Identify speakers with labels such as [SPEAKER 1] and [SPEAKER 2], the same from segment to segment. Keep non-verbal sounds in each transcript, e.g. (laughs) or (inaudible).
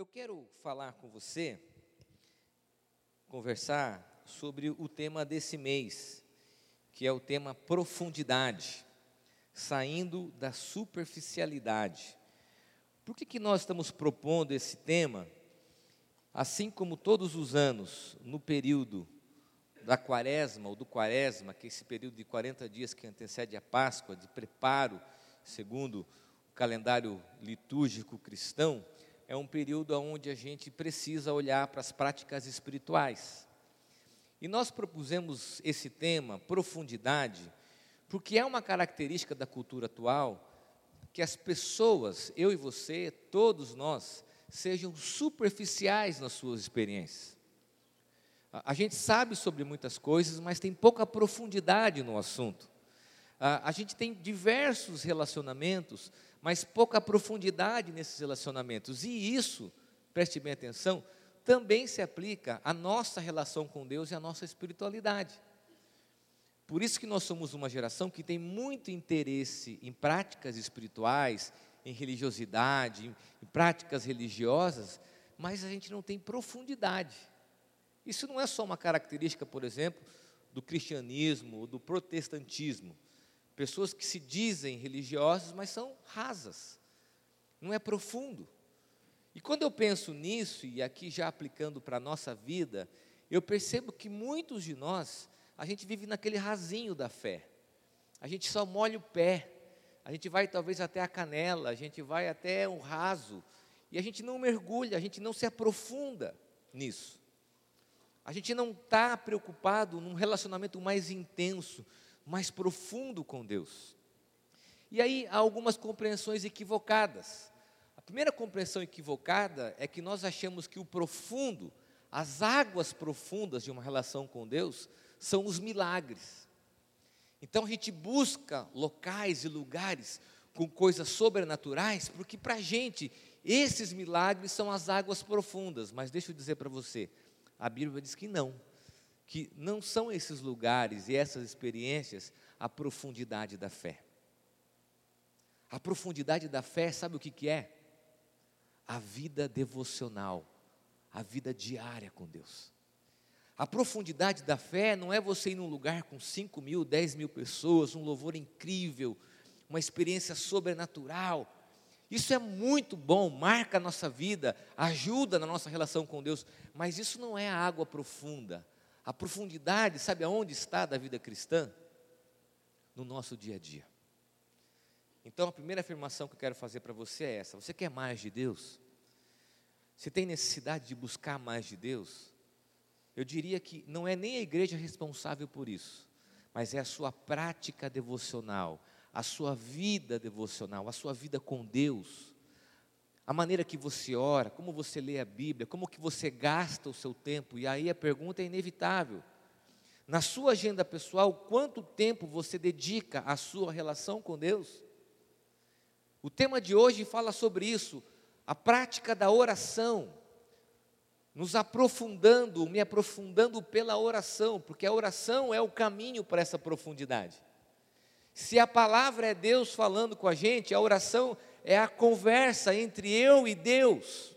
[SPEAKER 1] Eu quero falar com você, conversar sobre o tema desse mês, que é o tema profundidade, saindo da superficialidade. Por que, que nós estamos propondo esse tema? Assim como todos os anos, no período da quaresma ou do quaresma, que é esse período de 40 dias que antecede a Páscoa, de preparo, segundo o calendário litúrgico cristão, é um período onde a gente precisa olhar para as práticas espirituais. E nós propusemos esse tema, profundidade, porque é uma característica da cultura atual que as pessoas, eu e você, todos nós, sejam superficiais nas suas experiências. A gente sabe sobre muitas coisas, mas tem pouca profundidade no assunto. A gente tem diversos relacionamentos, mas pouca profundidade nesses relacionamentos. E isso, preste bem atenção, também se aplica à nossa relação com Deus e à nossa espiritualidade. Por isso que nós somos uma geração que tem muito interesse em práticas espirituais, em religiosidade, em, em práticas religiosas, mas a gente não tem profundidade. Isso não é só uma característica, por exemplo, do cristianismo ou do protestantismo. Pessoas que se dizem religiosas, mas são rasas, não é profundo. E quando eu penso nisso, e aqui já aplicando para a nossa vida, eu percebo que muitos de nós, a gente vive naquele rasinho da fé. A gente só molha o pé, a gente vai talvez até a canela, a gente vai até o raso, e a gente não mergulha, a gente não se aprofunda nisso. A gente não está preocupado num relacionamento mais intenso, mais profundo com Deus. E aí há algumas compreensões equivocadas. A primeira compreensão equivocada é que nós achamos que o profundo, as águas profundas de uma relação com Deus, são os milagres. Então a gente busca locais e lugares com coisas sobrenaturais, porque para a gente esses milagres são as águas profundas. Mas deixa eu dizer para você, a Bíblia diz que não, que não são esses lugares e essas experiências a profundidade da fé. A profundidade da fé, sabe o que, que é? A vida devocional, a vida diária com Deus. A profundidade da fé não é você ir num lugar com 5 mil, 10 mil pessoas, um louvor incrível, uma experiência sobrenatural, isso é muito bom, marca a nossa vida, ajuda na nossa relação com Deus, mas isso não é a água profunda. A profundidade, sabe aonde está da vida cristã? No nosso dia a dia. Então, a primeira afirmação que eu quero fazer para você é essa: você quer mais de Deus? Você tem necessidade de buscar mais de Deus? Eu diria que não é nem a igreja responsável por isso, mas é a sua prática devocional, a sua vida devocional, a sua vida com Deus, a maneira que você ora, como você lê a Bíblia, como que você gasta o seu tempo, e aí a pergunta é inevitável. Na sua agenda pessoal, quanto tempo você dedica à sua relação com Deus? O tema de hoje fala sobre isso, a prática da oração, nos aprofundando, me aprofundando pela oração, porque a oração é o caminho para essa profundidade. Se a palavra é Deus falando com a gente, a oração é a conversa entre eu e Deus.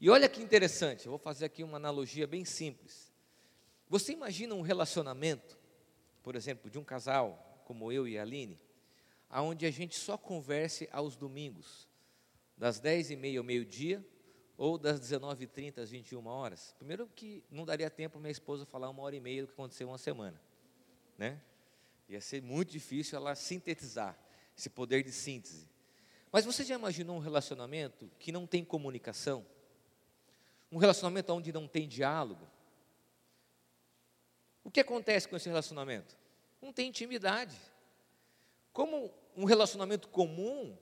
[SPEAKER 1] E olha que interessante, eu vou fazer aqui uma analogia bem simples. Você imagina um relacionamento, por exemplo, de um casal como eu e a Aline, aonde a gente só converse aos domingos, das 10h30 ao meio-dia, ou das 19h30 às 21 horas. Primeiro que não daria tempo minha esposa falar uma hora e meia do que aconteceu uma semana, né? Ia ser muito difícil ela sintetizar esse poder de síntese. Mas você já imaginou um relacionamento que não tem comunicação? Um relacionamento onde não tem diálogo? O que acontece com esse relacionamento? Não tem intimidade. Como um relacionamento comum,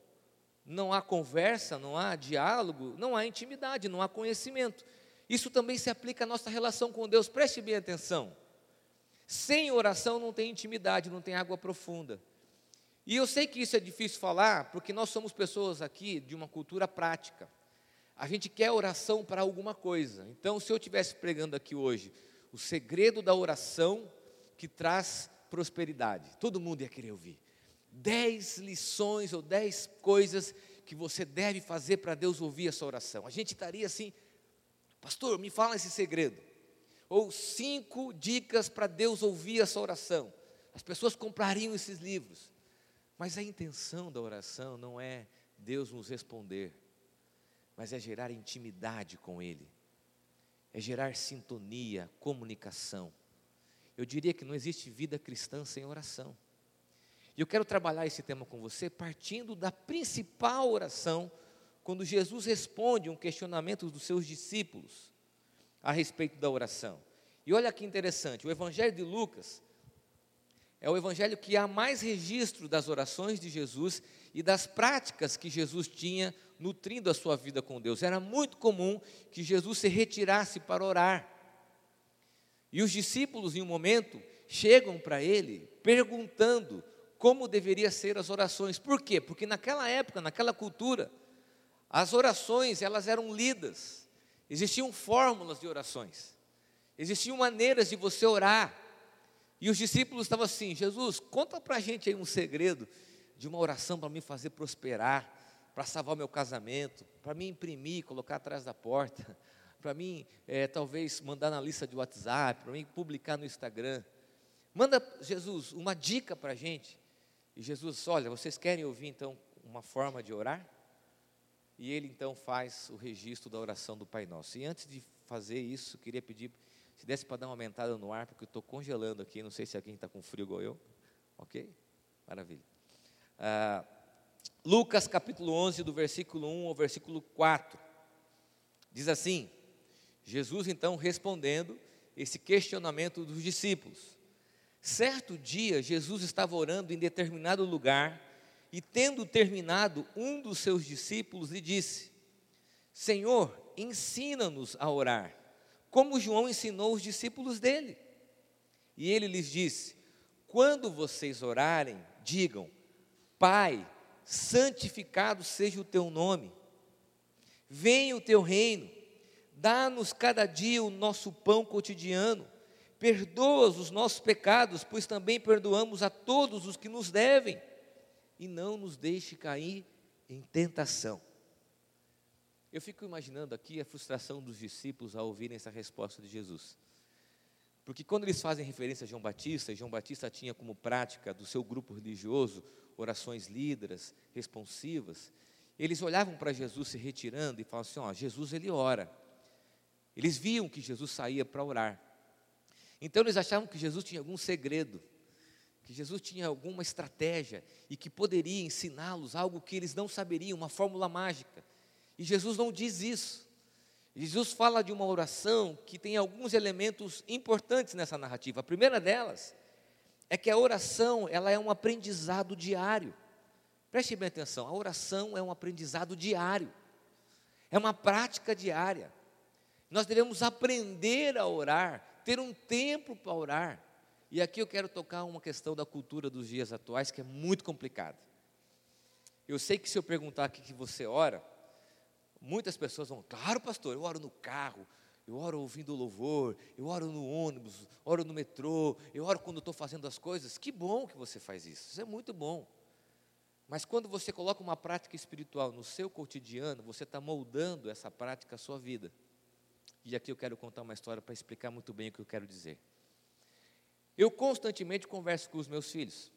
[SPEAKER 1] não há conversa, não há diálogo, não há intimidade, não há conhecimento. Isso também se aplica à nossa relação com Deus. Preste bem atenção. Sem oração não tem intimidade, não tem água profunda. E eu sei que isso é difícil falar, porque nós somos pessoas aqui de uma cultura prática. A gente quer oração para alguma coisa. Então, se eu estivesse pregando aqui hoje o segredo da oração que traz prosperidade, todo mundo ia querer ouvir. Dez lições ou dez coisas que você deve fazer para Deus ouvir essa oração. A gente estaria assim, pastor, me fala esse segredo. Ou cinco dicas para Deus ouvir essa oração. As pessoas comprariam esses livros. Mas a intenção da oração não é Deus nos responder, mas é gerar intimidade com Ele, é gerar sintonia, comunicação. Eu diria que não existe vida cristã sem oração. E eu quero trabalhar esse tema com você partindo da principal oração, quando Jesus responde um questionamento dos seus discípulos a respeito da oração. E olha que interessante, o Evangelho de Lucas é o evangelho que há mais registro das orações de Jesus e das práticas que Jesus tinha nutrindo a sua vida com Deus. Era muito comum que Jesus se retirasse para orar. E os discípulos, em um momento, chegam para ele perguntando como deveria ser as orações. Por quê? Porque naquela época, naquela cultura, as orações, elas eram lidas. Existiam fórmulas de orações. Existiam maneiras de você orar. E os discípulos estavam assim: Jesus, conta para a gente aí um segredo de uma oração para me fazer prosperar, para salvar o meu casamento, para me imprimir, colocar atrás da porta, (laughs) para mim, é, talvez, mandar na lista de WhatsApp, para mim publicar no Instagram. Manda, Jesus, uma dica para a gente. E Jesus, olha, vocês querem ouvir então uma forma de orar? E ele então faz o registro da oração do Pai Nosso. E antes de fazer isso, queria pedir se desse para dar uma aumentada no ar, porque eu estou congelando aqui, não sei se alguém está com frio igual eu. Ok? Maravilha. Ah, Lucas capítulo 11, do versículo 1 ao versículo 4. Diz assim: Jesus então respondendo esse questionamento dos discípulos. Certo dia, Jesus estava orando em determinado lugar e, tendo terminado, um dos seus discípulos lhe disse: Senhor, ensina-nos a orar como João ensinou os discípulos dele. E ele lhes disse: Quando vocês orarem, digam: Pai, santificado seja o teu nome, venha o teu reino, dá-nos cada dia o nosso pão cotidiano, perdoa os nossos pecados, pois também perdoamos a todos os que nos devem, e não nos deixe cair em tentação. Eu fico imaginando aqui a frustração dos discípulos ao ouvirem essa resposta de Jesus. Porque quando eles fazem referência a João Batista, João Batista tinha como prática do seu grupo religioso orações líderas, responsivas, eles olhavam para Jesus se retirando e falavam assim: ó, Jesus ele ora. Eles viam que Jesus saía para orar. Então eles achavam que Jesus tinha algum segredo, que Jesus tinha alguma estratégia e que poderia ensiná-los algo que eles não saberiam, uma fórmula mágica. E Jesus não diz isso. Jesus fala de uma oração que tem alguns elementos importantes nessa narrativa. A primeira delas é que a oração, ela é um aprendizado diário. Preste bem atenção, a oração é um aprendizado diário. É uma prática diária. Nós devemos aprender a orar, ter um tempo para orar. E aqui eu quero tocar uma questão da cultura dos dias atuais que é muito complicada. Eu sei que se eu perguntar aqui que você ora, Muitas pessoas vão, claro, pastor, eu oro no carro, eu oro ouvindo louvor, eu oro no ônibus, oro no metrô, eu oro quando estou fazendo as coisas. Que bom que você faz isso, isso é muito bom. Mas quando você coloca uma prática espiritual no seu cotidiano, você está moldando essa prática à sua vida. E aqui eu quero contar uma história para explicar muito bem o que eu quero dizer. Eu constantemente converso com os meus filhos.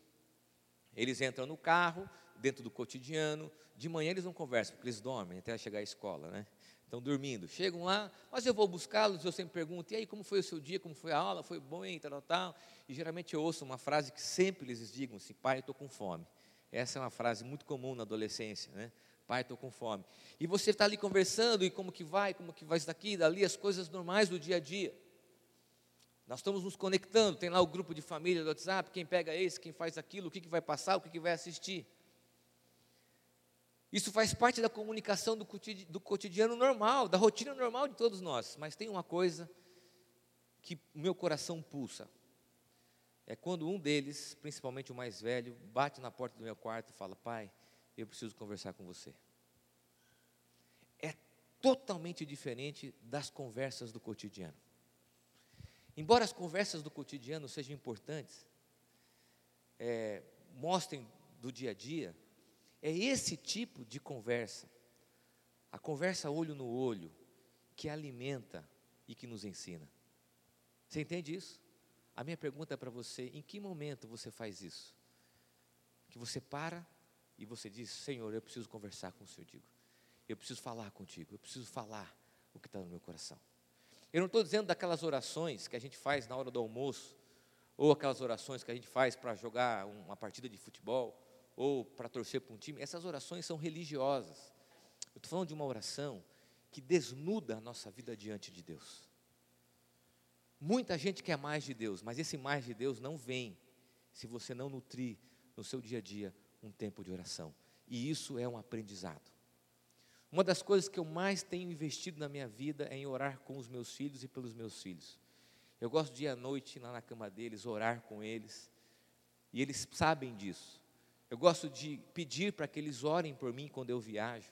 [SPEAKER 1] Eles entram no carro, dentro do cotidiano. De manhã eles não conversam, porque eles dormem até chegar à escola, né? Estão dormindo. Chegam lá, mas eu vou buscá-los, eu sempre pergunto, e aí, como foi o seu dia, como foi a aula, foi bom, hein, tal, tal, E geralmente eu ouço uma frase que sempre eles digam assim, pai, eu estou com fome. Essa é uma frase muito comum na adolescência, né? Pai, estou com fome. E você está ali conversando, e como que vai, como que vai isso daqui, dali, as coisas normais do dia a dia. Nós estamos nos conectando, tem lá o grupo de família do WhatsApp, quem pega esse, quem faz aquilo, o que, que vai passar, o que, que vai assistir. Isso faz parte da comunicação do cotidiano normal, da rotina normal de todos nós. Mas tem uma coisa que meu coração pulsa. É quando um deles, principalmente o mais velho, bate na porta do meu quarto e fala: Pai, eu preciso conversar com você. É totalmente diferente das conversas do cotidiano. Embora as conversas do cotidiano sejam importantes, é, mostrem do dia a dia, É esse tipo de conversa, a conversa olho no olho, que alimenta e que nos ensina. Você entende isso? A minha pergunta é para você: em que momento você faz isso? Que você para e você diz: Senhor, eu preciso conversar com o Senhor. Digo, eu preciso falar contigo, eu preciso falar o que está no meu coração. Eu não estou dizendo daquelas orações que a gente faz na hora do almoço, ou aquelas orações que a gente faz para jogar uma partida de futebol, ou para torcer para um time. Essas orações são religiosas. Eu estou falando de uma oração que desnuda a nossa vida diante de Deus. Muita gente quer mais de Deus, mas esse mais de Deus não vem se você não nutrir no seu dia a dia um tempo de oração. E isso é um aprendizado. Uma das coisas que eu mais tenho investido na minha vida é em orar com os meus filhos e pelos meus filhos. Eu gosto de ir à noite lá na cama deles, orar com eles, e eles sabem disso. Eu gosto de pedir para que eles orem por mim quando eu viajo,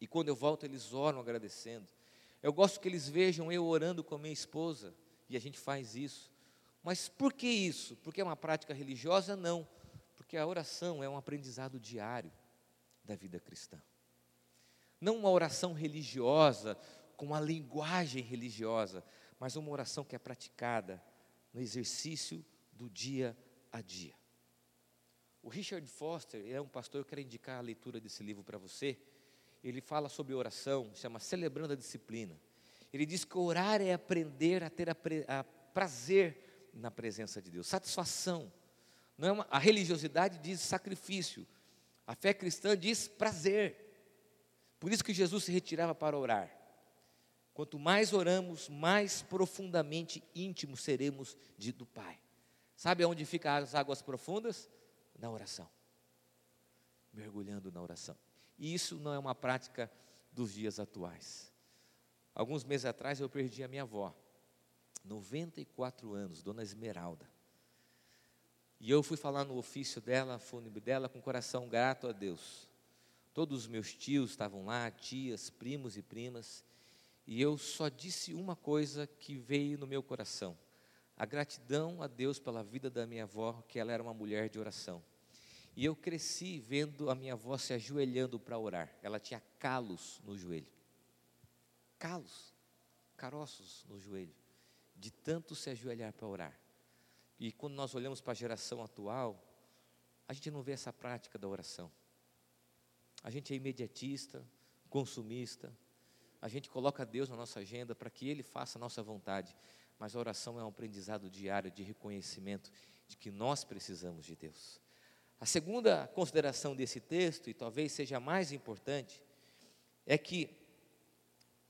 [SPEAKER 1] e quando eu volto eles oram agradecendo. Eu gosto que eles vejam eu orando com a minha esposa, e a gente faz isso. Mas por que isso? Porque é uma prática religiosa? Não, porque a oração é um aprendizado diário da vida cristã. Não uma oração religiosa, com uma linguagem religiosa, mas uma oração que é praticada no exercício do dia a dia. O Richard Foster é um pastor, eu quero indicar a leitura desse livro para você. Ele fala sobre oração, chama Celebrando a Disciplina. Ele diz que orar é aprender a ter a, a prazer na presença de Deus, satisfação. Não é uma, a religiosidade diz sacrifício, a fé cristã diz prazer. Por isso que Jesus se retirava para orar. Quanto mais oramos, mais profundamente íntimos seremos de, do Pai. Sabe onde ficam as águas profundas? Na oração. Mergulhando na oração. E isso não é uma prática dos dias atuais. Alguns meses atrás eu perdi a minha avó, 94 anos, Dona Esmeralda. E eu fui falar no ofício dela, fúnebre dela, com coração grato a Deus. Todos os meus tios estavam lá, tias, primos e primas. E eu só disse uma coisa que veio no meu coração: a gratidão a Deus pela vida da minha avó, que ela era uma mulher de oração. E eu cresci vendo a minha avó se ajoelhando para orar. Ela tinha calos no joelho. Calos, caroços no joelho, de tanto se ajoelhar para orar. E quando nós olhamos para a geração atual, a gente não vê essa prática da oração. A gente é imediatista, consumista, a gente coloca Deus na nossa agenda para que Ele faça a nossa vontade, mas a oração é um aprendizado diário de reconhecimento de que nós precisamos de Deus. A segunda consideração desse texto, e talvez seja a mais importante, é que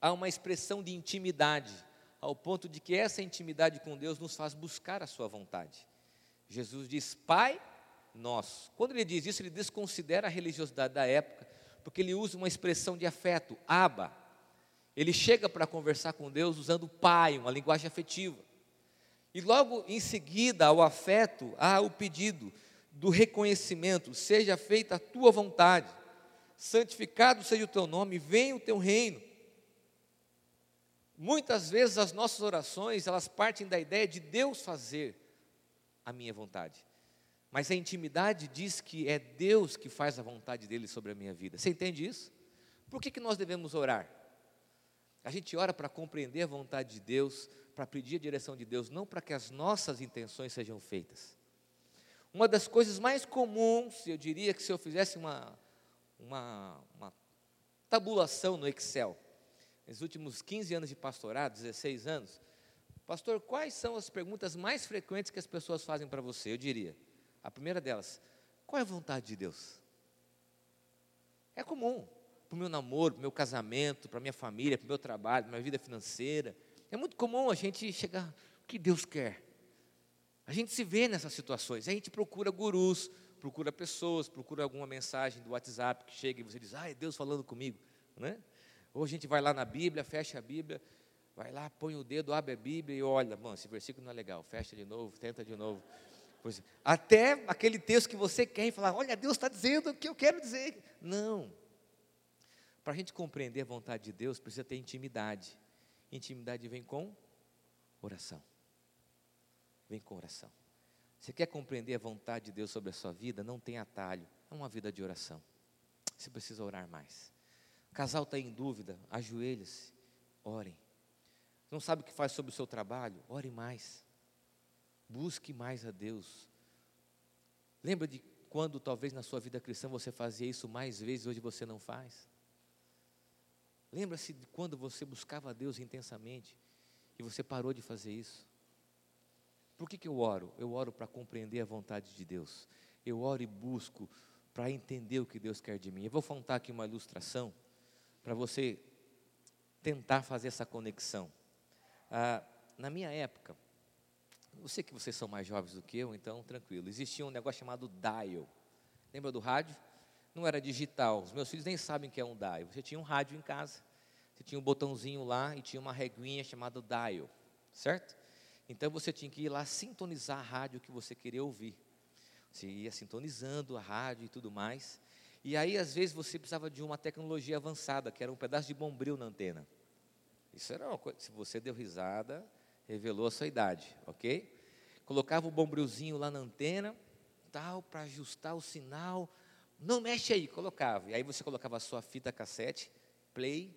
[SPEAKER 1] há uma expressão de intimidade, ao ponto de que essa intimidade com Deus nos faz buscar a Sua vontade. Jesus diz, Pai nosso. Quando ele diz isso, ele desconsidera a religiosidade da época, porque ele usa uma expressão de afeto, Abba, ele chega para conversar com Deus usando pai, uma linguagem afetiva. E logo em seguida ao afeto, há o pedido do reconhecimento: seja feita a tua vontade, santificado seja o teu nome, venha o teu reino. Muitas vezes as nossas orações, elas partem da ideia de Deus fazer a minha vontade. Mas a intimidade diz que é Deus que faz a vontade dele sobre a minha vida. Você entende isso? Por que, que nós devemos orar? A gente ora para compreender a vontade de Deus, para pedir a direção de Deus, não para que as nossas intenções sejam feitas. Uma das coisas mais comuns, eu diria que se eu fizesse uma, uma, uma tabulação no Excel, nos últimos 15 anos de pastorado, 16 anos, pastor, quais são as perguntas mais frequentes que as pessoas fazem para você? Eu diria, a primeira delas, qual é a vontade de Deus? É comum para o meu namoro, para o meu casamento, para a minha família, para o meu trabalho, para a minha vida financeira. É muito comum a gente chegar, o que Deus quer? A gente se vê nessas situações, a gente procura gurus, procura pessoas, procura alguma mensagem do WhatsApp que chega e você diz, ah, é Deus falando comigo, né? Ou a gente vai lá na Bíblia, fecha a Bíblia, vai lá, põe o dedo, abre a Bíblia e olha, bom, esse versículo não é legal, fecha de novo, tenta de novo. Até aquele texto que você quer e falar, olha, Deus está dizendo o que eu quero dizer. Não, para a gente compreender a vontade de Deus, precisa ter intimidade. Intimidade vem com oração. Vem com oração. Você quer compreender a vontade de Deus sobre a sua vida? Não tem atalho. É uma vida de oração. Você precisa orar mais. O casal está em dúvida, ajoelhe-se, orem. Não sabe o que faz sobre o seu trabalho? Ore mais. Busque mais a Deus. Lembra de quando talvez na sua vida cristã você fazia isso mais vezes, hoje você não faz? Lembra-se de quando você buscava a Deus intensamente e você parou de fazer isso? Por que, que eu oro? Eu oro para compreender a vontade de Deus. Eu oro e busco para entender o que Deus quer de mim. Eu vou contar aqui uma ilustração para você tentar fazer essa conexão. Ah, na minha época, eu sei que vocês são mais jovens do que eu, então tranquilo. Existia um negócio chamado dial. Lembra do rádio? Não era digital. Os meus filhos nem sabem o que é um dial. Você tinha um rádio em casa, você tinha um botãozinho lá e tinha uma reguinha chamada dial, certo? Então você tinha que ir lá sintonizar a rádio que você queria ouvir. Você ia sintonizando a rádio e tudo mais. E aí, às vezes, você precisava de uma tecnologia avançada, que era um pedaço de bombril na antena. Isso era uma coisa, se você deu risada, revelou a sua idade, ok? Colocava o bombrilzinho lá na antena, tal, para ajustar o sinal. Não mexe aí, colocava. E aí você colocava a sua fita cassete, play,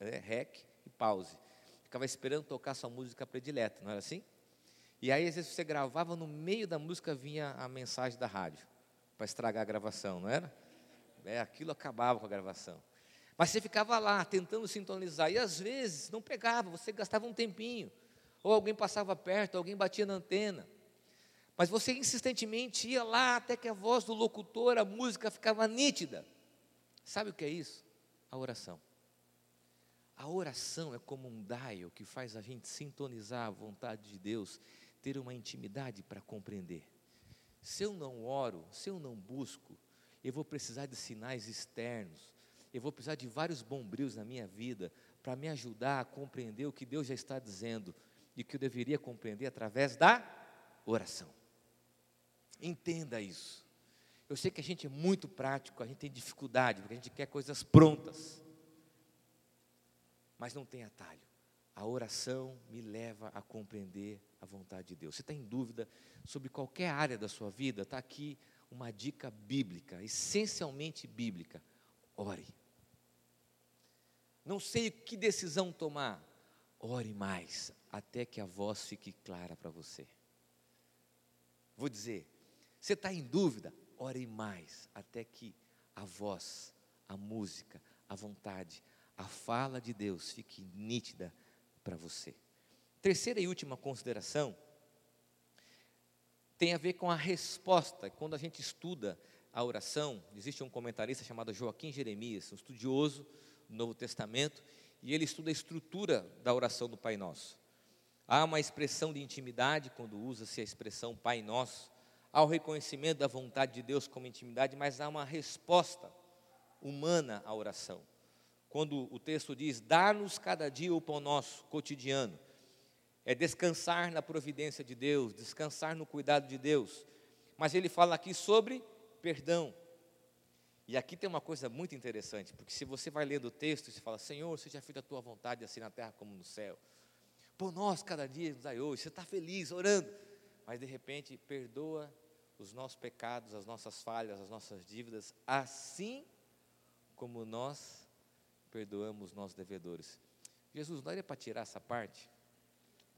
[SPEAKER 1] é, rec e pause. Ficava esperando tocar sua música predileta, não era assim? E aí, às vezes, você gravava, no meio da música vinha a mensagem da rádio, para estragar a gravação, não era? É, aquilo acabava com a gravação. Mas você ficava lá, tentando sintonizar, e às vezes não pegava, você gastava um tempinho. Ou alguém passava perto, alguém batia na antena. Mas você insistentemente ia lá até que a voz do locutor, a música ficava nítida. Sabe o que é isso? A oração. A oração é como um dial que faz a gente sintonizar a vontade de Deus ter uma intimidade para compreender. Se eu não oro, se eu não busco, eu vou precisar de sinais externos, eu vou precisar de vários bombrios na minha vida para me ajudar a compreender o que Deus já está dizendo e que eu deveria compreender através da oração. Entenda isso. Eu sei que a gente é muito prático, a gente tem dificuldade, porque a gente quer coisas prontas. Mas não tem atalho. A oração me leva a compreender a vontade de Deus. Você está em dúvida sobre qualquer área da sua vida? Está aqui uma dica bíblica, essencialmente bíblica. Ore. Não sei que decisão tomar. Ore mais, até que a voz fique clara para você. Vou dizer, você está em dúvida? Ore mais, até que a voz, a música, a vontade, a fala de Deus fique nítida para você. Terceira e última consideração tem a ver com a resposta. Quando a gente estuda a oração, existe um comentarista chamado Joaquim Jeremias, um estudioso do Novo Testamento, e ele estuda a estrutura da oração do Pai Nosso. Há uma expressão de intimidade quando usa-se a expressão Pai Nosso, há o reconhecimento da vontade de Deus como intimidade, mas há uma resposta humana à oração quando o texto diz: Dá-nos cada dia o pão nosso cotidiano. É descansar na providência de Deus, descansar no cuidado de Deus. Mas ele fala aqui sobre perdão. E aqui tem uma coisa muito interessante, porque se você vai lendo o texto e fala, Senhor, seja feita a tua vontade, assim na terra como no céu. Por nós, cada dia nos dai hoje. Você está feliz, orando. Mas de repente, perdoa os nossos pecados, as nossas falhas, as nossas dívidas, assim como nós perdoamos nossos devedores. Jesus, não era para tirar essa parte?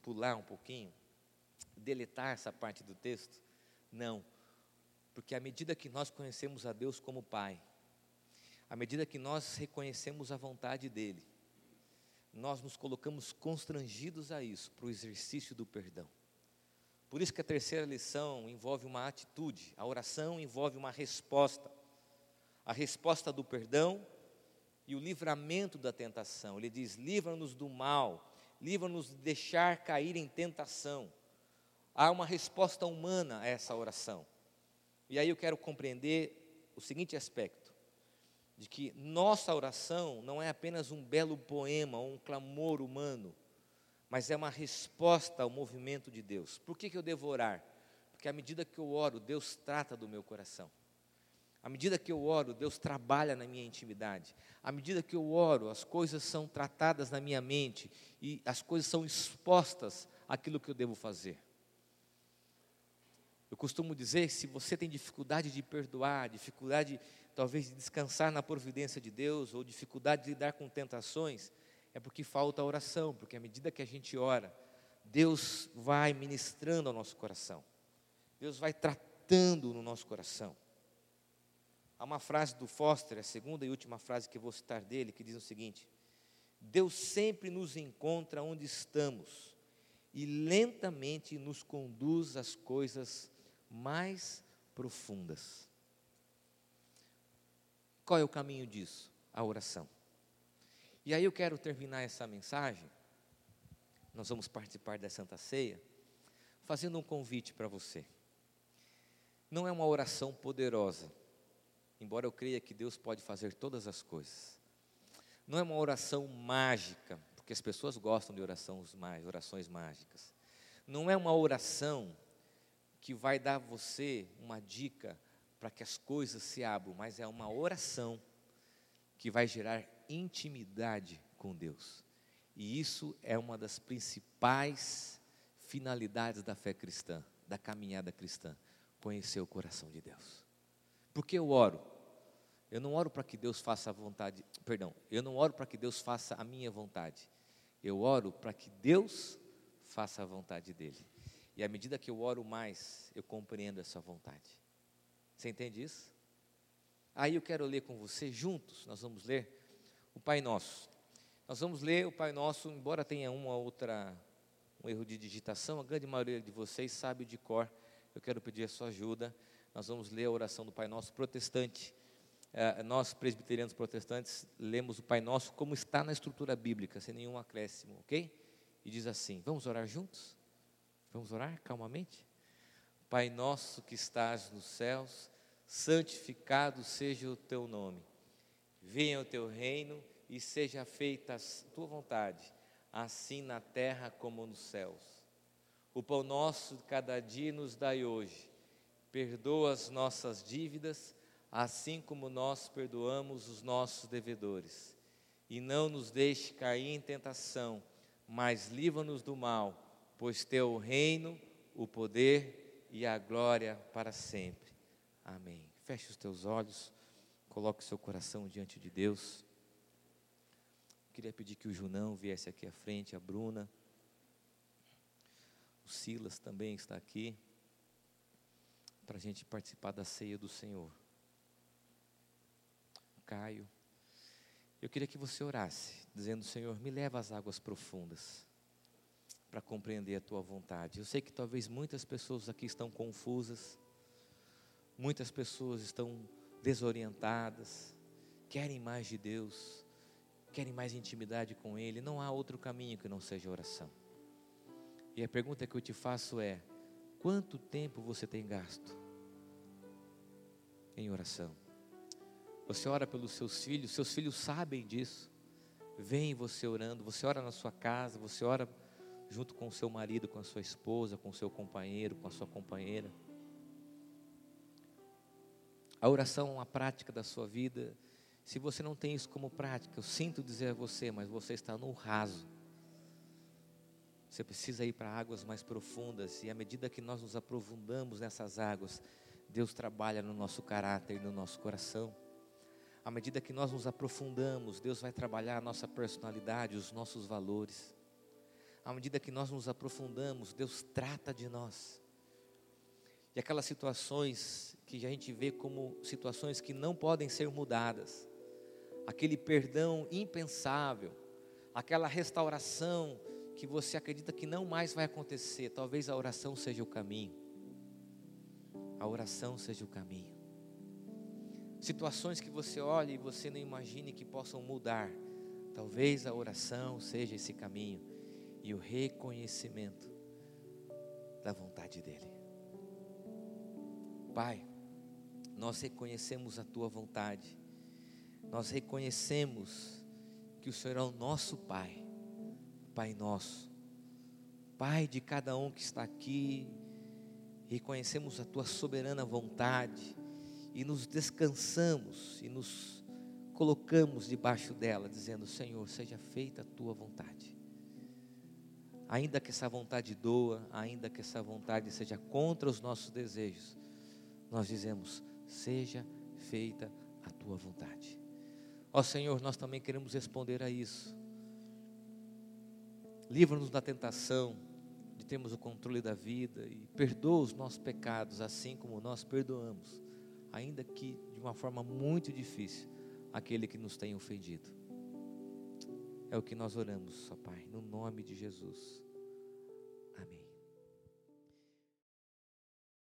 [SPEAKER 1] Pular um pouquinho? Deletar essa parte do texto? Não. Porque à medida que nós conhecemos a Deus como Pai, à medida que nós reconhecemos a vontade dEle, nós nos colocamos constrangidos a isso, para o exercício do perdão. Por isso que a terceira lição envolve uma atitude, a oração envolve uma resposta. A resposta do perdão e o livramento da tentação. Ele diz: livra-nos do mal, livra-nos de deixar cair em tentação. Há uma resposta humana a essa oração. E aí eu quero compreender o seguinte aspecto: de que nossa oração não é apenas um belo poema ou um clamor humano, mas é uma resposta ao movimento de Deus. Por que, que eu devo orar? Porque à medida que eu oro, Deus trata do meu coração. À medida que eu oro, Deus trabalha na minha intimidade. À medida que eu oro, as coisas são tratadas na minha mente e as coisas são expostas àquilo que eu devo fazer. Eu costumo dizer, se você tem dificuldade de perdoar, dificuldade talvez de descansar na providência de Deus, ou dificuldade de lidar com tentações, é porque falta oração, porque à medida que a gente ora, Deus vai ministrando ao nosso coração, Deus vai tratando no nosso coração. Há uma frase do Foster, a segunda e última frase que eu vou citar dele, que diz o seguinte: Deus sempre nos encontra onde estamos e lentamente nos conduz às coisas mais profundas. Qual é o caminho disso? A oração. E aí eu quero terminar essa mensagem. Nós vamos participar da Santa Ceia, fazendo um convite para você. Não é uma oração poderosa, embora eu creia que Deus pode fazer todas as coisas. Não é uma oração mágica, porque as pessoas gostam de orações, orações mágicas. Não é uma oração que vai dar você uma dica para que as coisas se abram, mas é uma oração que vai gerar intimidade com Deus. E isso é uma das principais finalidades da fé cristã, da caminhada cristã, conhecer o coração de Deus. Porque eu oro? Eu não oro para que Deus faça a vontade, perdão, eu não oro para que Deus faça a minha vontade. Eu oro para que Deus faça a vontade dele. E à medida que eu oro mais, eu compreendo essa vontade. Você entende isso? Aí eu quero ler com você juntos, nós vamos ler o Pai Nosso. Nós vamos ler o Pai Nosso, embora tenha uma outra um erro de digitação, a grande maioria de vocês sabe de cor. Eu quero pedir a sua ajuda. Nós vamos ler a oração do Pai Nosso protestante. É, nós, presbiterianos protestantes, lemos o Pai Nosso como está na estrutura bíblica, sem nenhum acréscimo, ok? E diz assim: Vamos orar juntos? Vamos orar calmamente? Pai nosso que estás nos céus, santificado seja o teu nome. Venha o teu reino e seja feita a tua vontade, assim na terra como nos céus. O pão nosso de cada dia nos dai hoje. Perdoa as nossas dívidas, assim como nós perdoamos os nossos devedores. E não nos deixe cair em tentação, mas livra-nos do mal, pois teu o reino, o poder e a glória para sempre. Amém. Feche os teus olhos, coloque o seu coração diante de Deus. Queria pedir que o Junão viesse aqui à frente, a Bruna. O Silas também está aqui, para a gente participar da ceia do Senhor. Caio. Eu queria que você orasse, dizendo: Senhor, me leva às águas profundas para compreender a tua vontade. Eu sei que talvez muitas pessoas aqui estão confusas, Muitas pessoas estão desorientadas, querem mais de Deus, querem mais intimidade com Ele. Não há outro caminho que não seja oração. E a pergunta que eu te faço é: quanto tempo você tem gasto em oração? Você ora pelos seus filhos, seus filhos sabem disso. Vem você orando, você ora na sua casa, você ora junto com o seu marido, com a sua esposa, com o seu companheiro, com a sua companheira. A oração é uma prática da sua vida. Se você não tem isso como prática, eu sinto dizer a você, mas você está no raso. Você precisa ir para águas mais profundas, e à medida que nós nos aprofundamos nessas águas, Deus trabalha no nosso caráter e no nosso coração. À medida que nós nos aprofundamos, Deus vai trabalhar a nossa personalidade, os nossos valores. À medida que nós nos aprofundamos, Deus trata de nós. E aquelas situações que a gente vê como situações que não podem ser mudadas. Aquele perdão impensável, aquela restauração que você acredita que não mais vai acontecer. Talvez a oração seja o caminho. A oração seja o caminho. Situações que você olha e você não imagine que possam mudar. Talvez a oração seja esse caminho e o reconhecimento da vontade dEle. Pai, nós reconhecemos a tua vontade, nós reconhecemos que o Senhor é o nosso Pai, Pai nosso, Pai de cada um que está aqui, reconhecemos a tua soberana vontade e nos descansamos e nos colocamos debaixo dela, dizendo: Senhor, seja feita a tua vontade. Ainda que essa vontade doa, ainda que essa vontade seja contra os nossos desejos, nós dizemos: seja feita a tua vontade. Ó Senhor, nós também queremos responder a isso. Livra-nos da tentação de termos o controle da vida e perdoa os nossos pecados, assim como nós perdoamos, ainda que de uma forma muito difícil, aquele que nos tem ofendido. É o que nós oramos, ó Pai, no nome de Jesus.